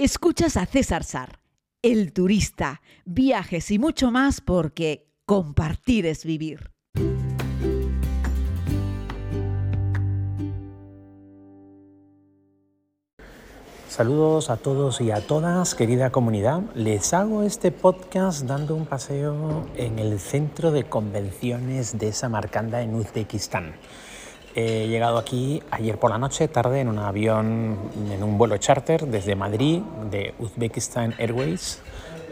Escuchas a César Sar, el turista, viajes y mucho más porque compartir es vivir. Saludos a todos y a todas, querida comunidad. Les hago este podcast dando un paseo en el centro de convenciones de Samarcanda en Uzbekistán. He llegado aquí ayer por la noche, tarde, en un avión, en un vuelo charter desde Madrid, de Uzbekistan Airways,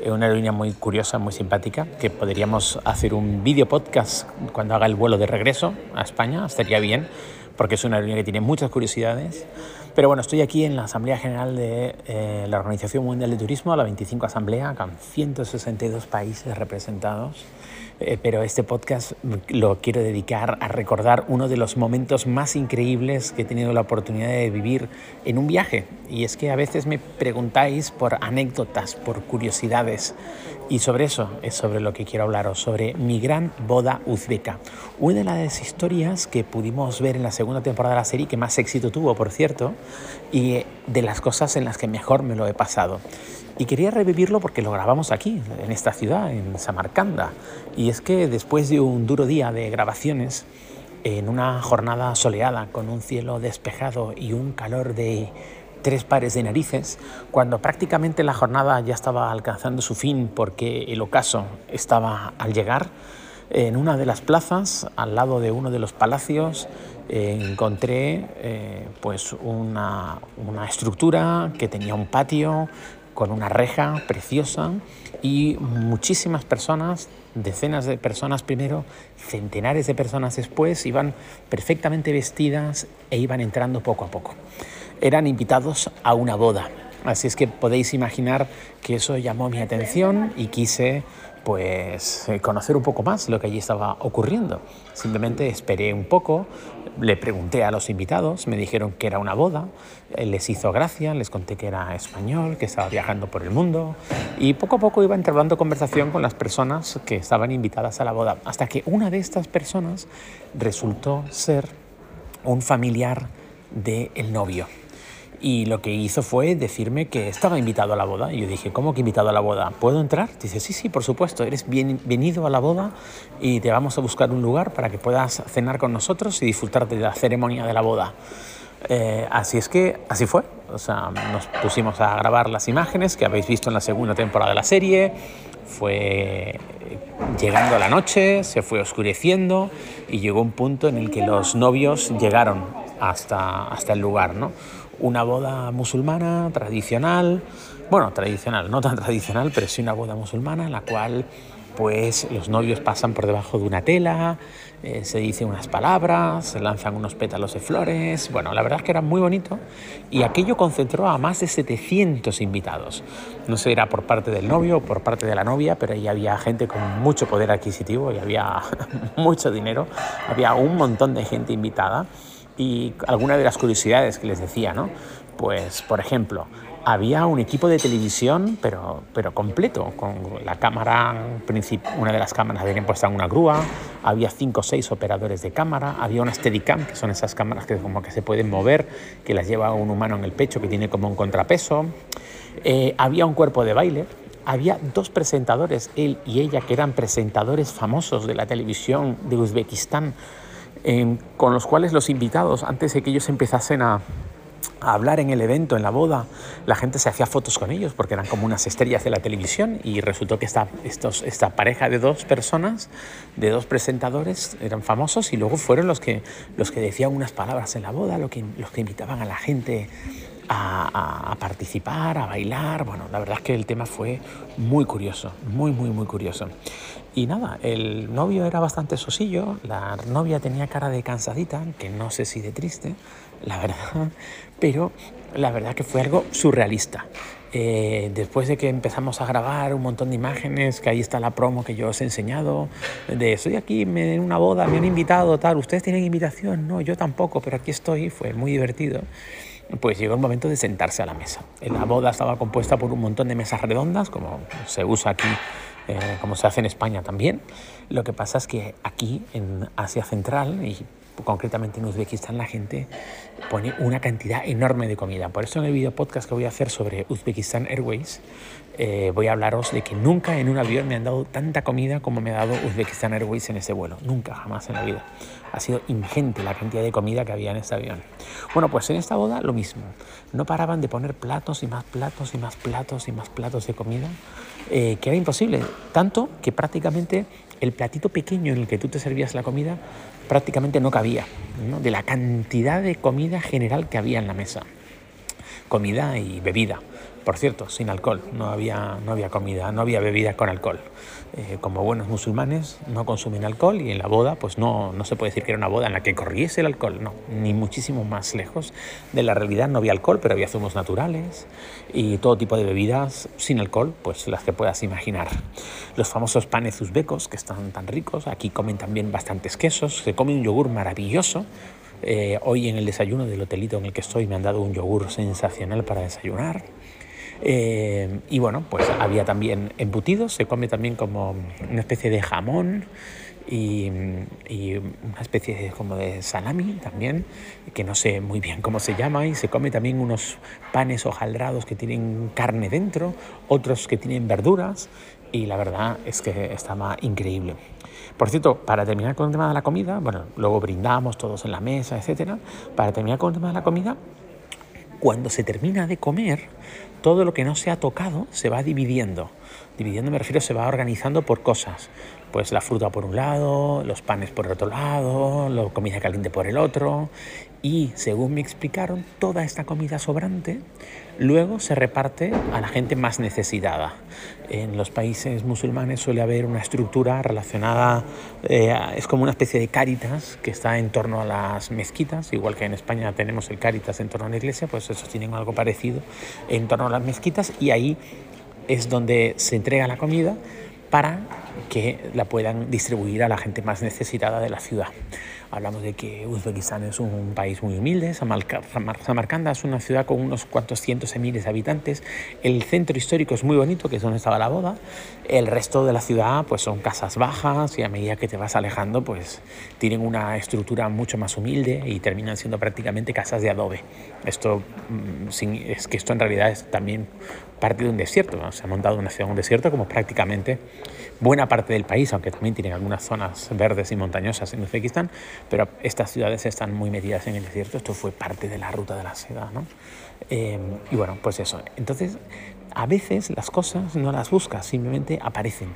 una aerolínea muy curiosa, muy simpática, que podríamos hacer un video podcast cuando haga el vuelo de regreso a España, estaría bien, porque es una aerolínea que tiene muchas curiosidades. Pero bueno, estoy aquí en la Asamblea General de eh, la Organización Mundial de Turismo, la 25 Asamblea, con 162 países representados. Eh, pero este podcast lo quiero dedicar a recordar uno de los momentos más increíbles que he tenido la oportunidad de vivir en un viaje. Y es que a veces me preguntáis por anécdotas, por curiosidades. Y sobre eso es sobre lo que quiero hablaros, sobre mi gran boda uzbeca. Una de las historias que pudimos ver en la segunda temporada de la serie, que más éxito tuvo, por cierto, y de las cosas en las que mejor me lo he pasado. Y quería revivirlo porque lo grabamos aquí, en esta ciudad, en Samarcanda. Y es que después de un duro día de grabaciones, en una jornada soleada, con un cielo despejado y un calor de tres pares de narices, cuando prácticamente la jornada ya estaba alcanzando su fin porque el ocaso estaba al llegar, en una de las plazas, al lado de uno de los palacios, encontré eh, pues una, una estructura que tenía un patio con una reja preciosa y muchísimas personas, decenas de personas primero, centenares de personas después, iban perfectamente vestidas e iban entrando poco a poco. Eran invitados a una boda. Así es que podéis imaginar que eso llamó mi atención y quise pues eh, conocer un poco más lo que allí estaba ocurriendo. Simplemente esperé un poco, le pregunté a los invitados, me dijeron que era una boda, eh, les hizo gracia, les conté que era español, que estaba viajando por el mundo y poco a poco iba entablando conversación con las personas que estaban invitadas a la boda, hasta que una de estas personas resultó ser un familiar del novio y lo que hizo fue decirme que estaba invitado a la boda. Y yo dije, ¿cómo que invitado a la boda? ¿Puedo entrar? Dice, sí, sí, por supuesto, eres bienvenido a la boda y te vamos a buscar un lugar para que puedas cenar con nosotros y disfrutar de la ceremonia de la boda. Eh, así es que así fue. O sea, nos pusimos a grabar las imágenes que habéis visto en la segunda temporada de la serie. Fue llegando la noche, se fue oscureciendo y llegó un punto en el que los novios llegaron hasta, hasta el lugar, ¿no? Una boda musulmana tradicional, bueno, tradicional, no tan tradicional, pero sí una boda musulmana en la cual pues los novios pasan por debajo de una tela, eh, se dicen unas palabras, se lanzan unos pétalos de flores. Bueno, la verdad es que era muy bonito y aquello concentró a más de 700 invitados. No sé, era por parte del novio o por parte de la novia, pero ahí había gente con mucho poder adquisitivo y había mucho dinero, había un montón de gente invitada y alguna de las curiosidades que les decía, ¿no? Pues, por ejemplo, había un equipo de televisión, pero, pero completo, con la cámara, una de las cámaras tenían puesta en una grúa, había cinco o seis operadores de cámara, había una Steadicam, que son esas cámaras que como que se pueden mover, que las lleva un humano en el pecho, que tiene como un contrapeso, eh, había un cuerpo de baile, había dos presentadores, él y ella, que eran presentadores famosos de la televisión de Uzbekistán, con los cuales los invitados, antes de que ellos empezasen a, hablar en el evento, en la boda, la gente se hacía fotos con ellos porque eran como unas estrellas de la televisión y resultó que esta, esta pareja de dos personas, de dos presentadores, eran famosos y luego fueron los que, los que decían unas palabras en la boda, los que, los que invitaban a la gente a, a, participar, a bailar. Bueno, la verdad es que el tema fue muy curioso, muy, muy, muy curioso. Y nada, el novio era bastante sosillo, la novia tenía cara de cansadita, que no sé si de triste, la verdad, pero la verdad que fue algo surrealista. Eh, después de que empezamos a grabar un montón de imágenes, que ahí está la promo que yo os he enseñado, de estoy aquí en una boda, me han invitado, tal, ustedes tienen invitación, no, yo tampoco, pero aquí estoy, fue muy divertido pues llegó el momento de sentarse a la mesa. La boda estaba compuesta por un montón de mesas redondas, como se usa aquí, eh, como se hace en España también. Lo que pasa es que aquí, en Asia Central, y concretamente en Uzbekistán, la gente pone una cantidad enorme de comida. Por eso en el video podcast que voy a hacer sobre Uzbekistan Airways, eh, voy a hablaros de que nunca en un avión me han dado tanta comida como me ha dado Uzbekistan Airways en ese vuelo. Nunca, jamás en la vida. Ha sido ingente la cantidad de comida que había en este avión. Bueno, pues en esta boda lo mismo. No paraban de poner platos y más platos y más platos y más platos de comida, eh, que era imposible. Tanto que prácticamente el platito pequeño en el que tú te servías la comida prácticamente no cabía, de la cantidad de comida general que había en la mesa. Comida y bebida. Por cierto, sin alcohol, no había, no había comida, no había bebida con alcohol. Eh, como buenos musulmanes no consumen alcohol y en la boda pues no, no se puede decir que era una boda en la que corriese el alcohol, no, ni muchísimo más lejos de la realidad. No había alcohol, pero había zumos naturales y todo tipo de bebidas sin alcohol, pues las que puedas imaginar. Los famosos panes uzbecos que están tan ricos, aquí comen también bastantes quesos, se come un yogur maravilloso, eh, hoy en el desayuno del hotelito en el que estoy me han dado un yogur sensacional para desayunar. Eh, y bueno, pues había también embutidos, se come también como una especie de jamón y, una especie de, como de salami también, que no sé muy bien cómo se llama, y se come también unos panes hojaldrados que tienen carne dentro, otros que tienen verduras, y la verdad es que estaba increíble. Por cierto, para terminar con el tema de la comida, bueno, luego brindamos todos en la mesa, etcétera. Para terminar con el tema de la comida, cuando se termina de comer, todo lo que no se ha tocado se va dividiendo. Dividiendo me refiero, se va organizando por cosas. Pues la fruta por un lado, los panes por el otro lado, la comida caliente por el otro. Y según me explicaron, toda esta comida sobrante luego se reparte a la gente más necesitada. En los países musulmanes suele haber una estructura relacionada, eh, es como una especie de cáritas que está en torno a las mezquitas, igual que en España tenemos el cáritas en torno a la iglesia, pues eso tienen algo parecido en torno a las mezquitas y ahí es donde se entrega la comida para que la puedan distribuir a la gente más necesitada de la ciudad. Hablamos de que Uzbekistán es un país muy humilde, Samarcanda es una ciudad con unos cuantos cientos de miles de habitantes, el centro histórico es muy bonito, que es donde estaba la boda, el resto de la ciudad pues son casas bajas y a medida que te vas alejando pues tienen una estructura mucho más humilde y terminan siendo prácticamente casas de adobe. Esto mm, es que esto en realidad es también parte de un desierto, se ha montado una ciudad en un desierto como prácticamente buena parte del país, aunque también tienen algunas zonas verdes y montañosas en Uzbekistán, pero estas ciudades están muy metidas en el desierto, esto fue parte de la ruta de la seda, ¿no? Eh, y bueno, pues eso. Entonces, a veces las cosas no las buscas, simplemente aparecen,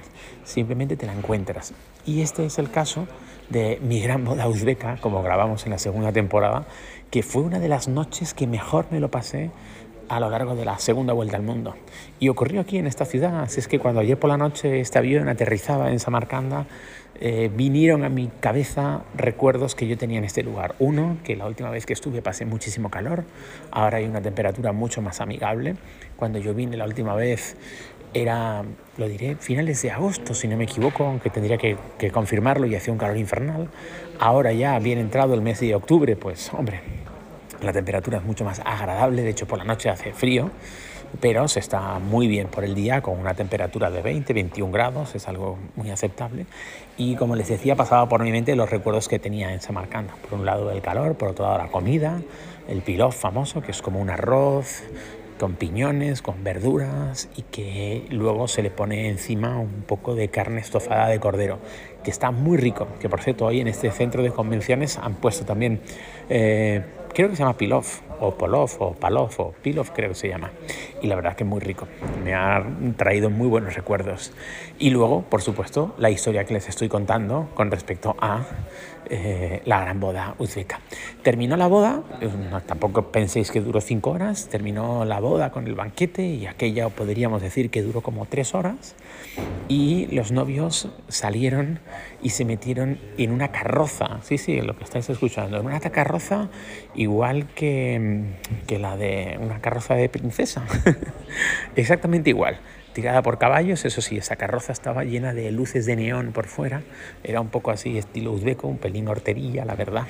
simplemente te la encuentras. Y este es el caso de mi gran boda uzbeca, como grabamos en la segunda temporada, que fue una de las noches que mejor me lo pasé a lo largo de la segunda vuelta al mundo. Y ocurrió aquí en esta ciudad, así es que cuando ayer por la noche este avión aterrizaba en Samarcanda, eh, vinieron a mi cabeza recuerdos que yo tenía en este lugar. Uno, que la última vez que estuve pasé muchísimo calor, ahora hay una temperatura mucho más amigable. Cuando yo vine la última vez era, lo diré, finales de agosto, si no me equivoco, aunque tendría que, que confirmarlo y hacía un calor infernal. Ahora ya, bien entrado el mes de octubre, pues hombre, la temperatura es mucho más agradable, de hecho por la noche hace frío, pero se está muy bien por el día con una temperatura de 20, 21 grados, es algo muy aceptable. Y como les decía, pasaba por mi mente los recuerdos que tenía en Samarcanda. Por un lado el calor, por otro lado la comida, el pilaf famoso, que es como un arroz con piñones, con verduras y que luego se le pone encima un poco de carne estofada de cordero, que está muy rico. Que por cierto, hoy en este centro de convenciones han puesto también eh, creo que se llama Pilov, o Polov, o Palov, o Pilov creo que se llama. Y la verdad que es muy rico, me ha traído muy buenos recuerdos. Y luego, por supuesto, la historia que les estoy contando con respecto a eh, la gran boda uzbeca. Terminó la boda, eh, tampoco penséis que duró cinco horas, terminó la boda con el banquete y aquella podríamos decir que duró como tres horas. Y los novios salieron y se metieron en una carroza, sí, sí, lo que estáis escuchando, en una carroza igual que, que la de una carroza de princesa, exactamente igual tirada por caballos, eso sí, esa carroza estaba llena de luces de neón por fuera, era un poco así estilo uzbeco, un pelín horterilla, la verdad,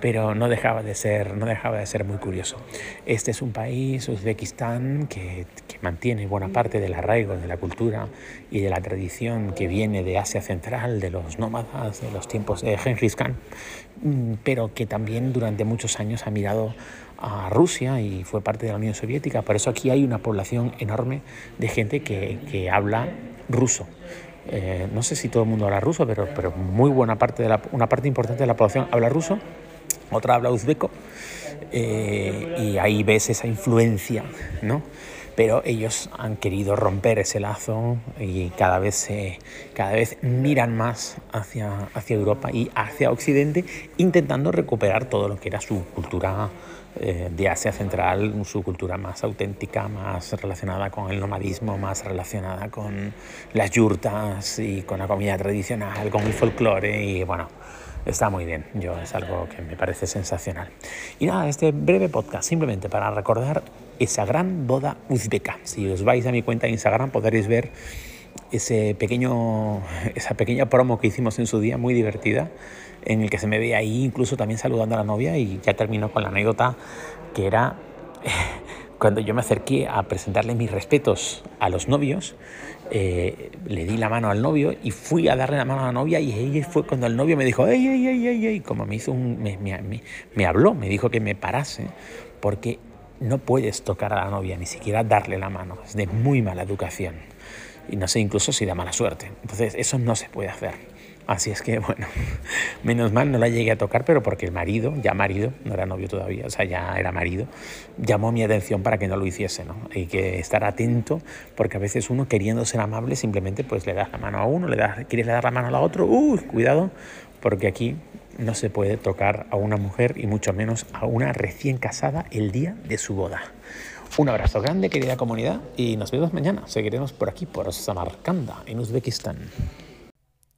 pero no dejaba de ser, no dejaba de ser muy curioso. Este es un país, Uzbekistán, que, que mantiene buena parte del arraigo de la cultura y de la tradición que viene de Asia Central, de los nómadas, de los tiempos de Genghis Khan, mm, pero que también durante muchos años ha mirado a Rusia y fue parte de la Unión Soviética. Por eso aquí hay una población enorme de gente que, que habla ruso. Eh, no sé si todo el mundo habla ruso, pero, pero muy buena parte de la, una parte importante de la población habla ruso, otra habla uzbeco, eh, y ahí ves esa influencia, ¿no? Pero ellos han querido romper ese lazo y cada vez, cada vez miran más hacia, hacia Europa y hacia Occidente, intentando recuperar todo lo que era su cultura eh, de Asia Central, su cultura más auténtica, más relacionada con el nomadismo, más relacionada con las yurtas y con la comida tradicional, con el folclore y bueno, está muy bien. Yo es algo que me parece sensacional. Y nada, este breve podcast simplemente para recordar esa gran boda uzbeca. Si os vais a mi cuenta de Instagram podréis ver ese pequeño, esa pequeña promo que hicimos en su día, muy divertida, en el que se me ve ahí incluso también saludando a la novia y ya terminó con la anécdota que era cuando yo me acerqué a presentarle mis respetos a los novios, eh, le di la mano al novio y fui a darle la mano a la novia y ahí fue cuando el novio me dijo, ey, ey, ey, ey, como me hizo un, me, me, me habló, me dijo que me parase porque no puedes tocar a la novia, ni siquiera darle la mano, es de muy mala educación y no sé incluso si da mala suerte. Entonces eso no se puede hacer. Así es que, bueno, menos mal no la llegué a tocar, pero porque el marido, ya marido, no era novio todavía, o sea, ya era marido, llamó mi atención para que no lo hiciese, ¿no? Hay que estar atento, porque a veces uno queriendo ser amable simplemente pues le das la mano a uno, le das, quieres dar la mano a la otro, uy, cuidado, porque aquí no se puede tocar a una mujer y mucho menos a una recién casada el día de su boda. Un abrazo grande, querida comunidad, y nos vemos mañana. Seguiremos por aquí, por Samarcanda, en Uzbekistán.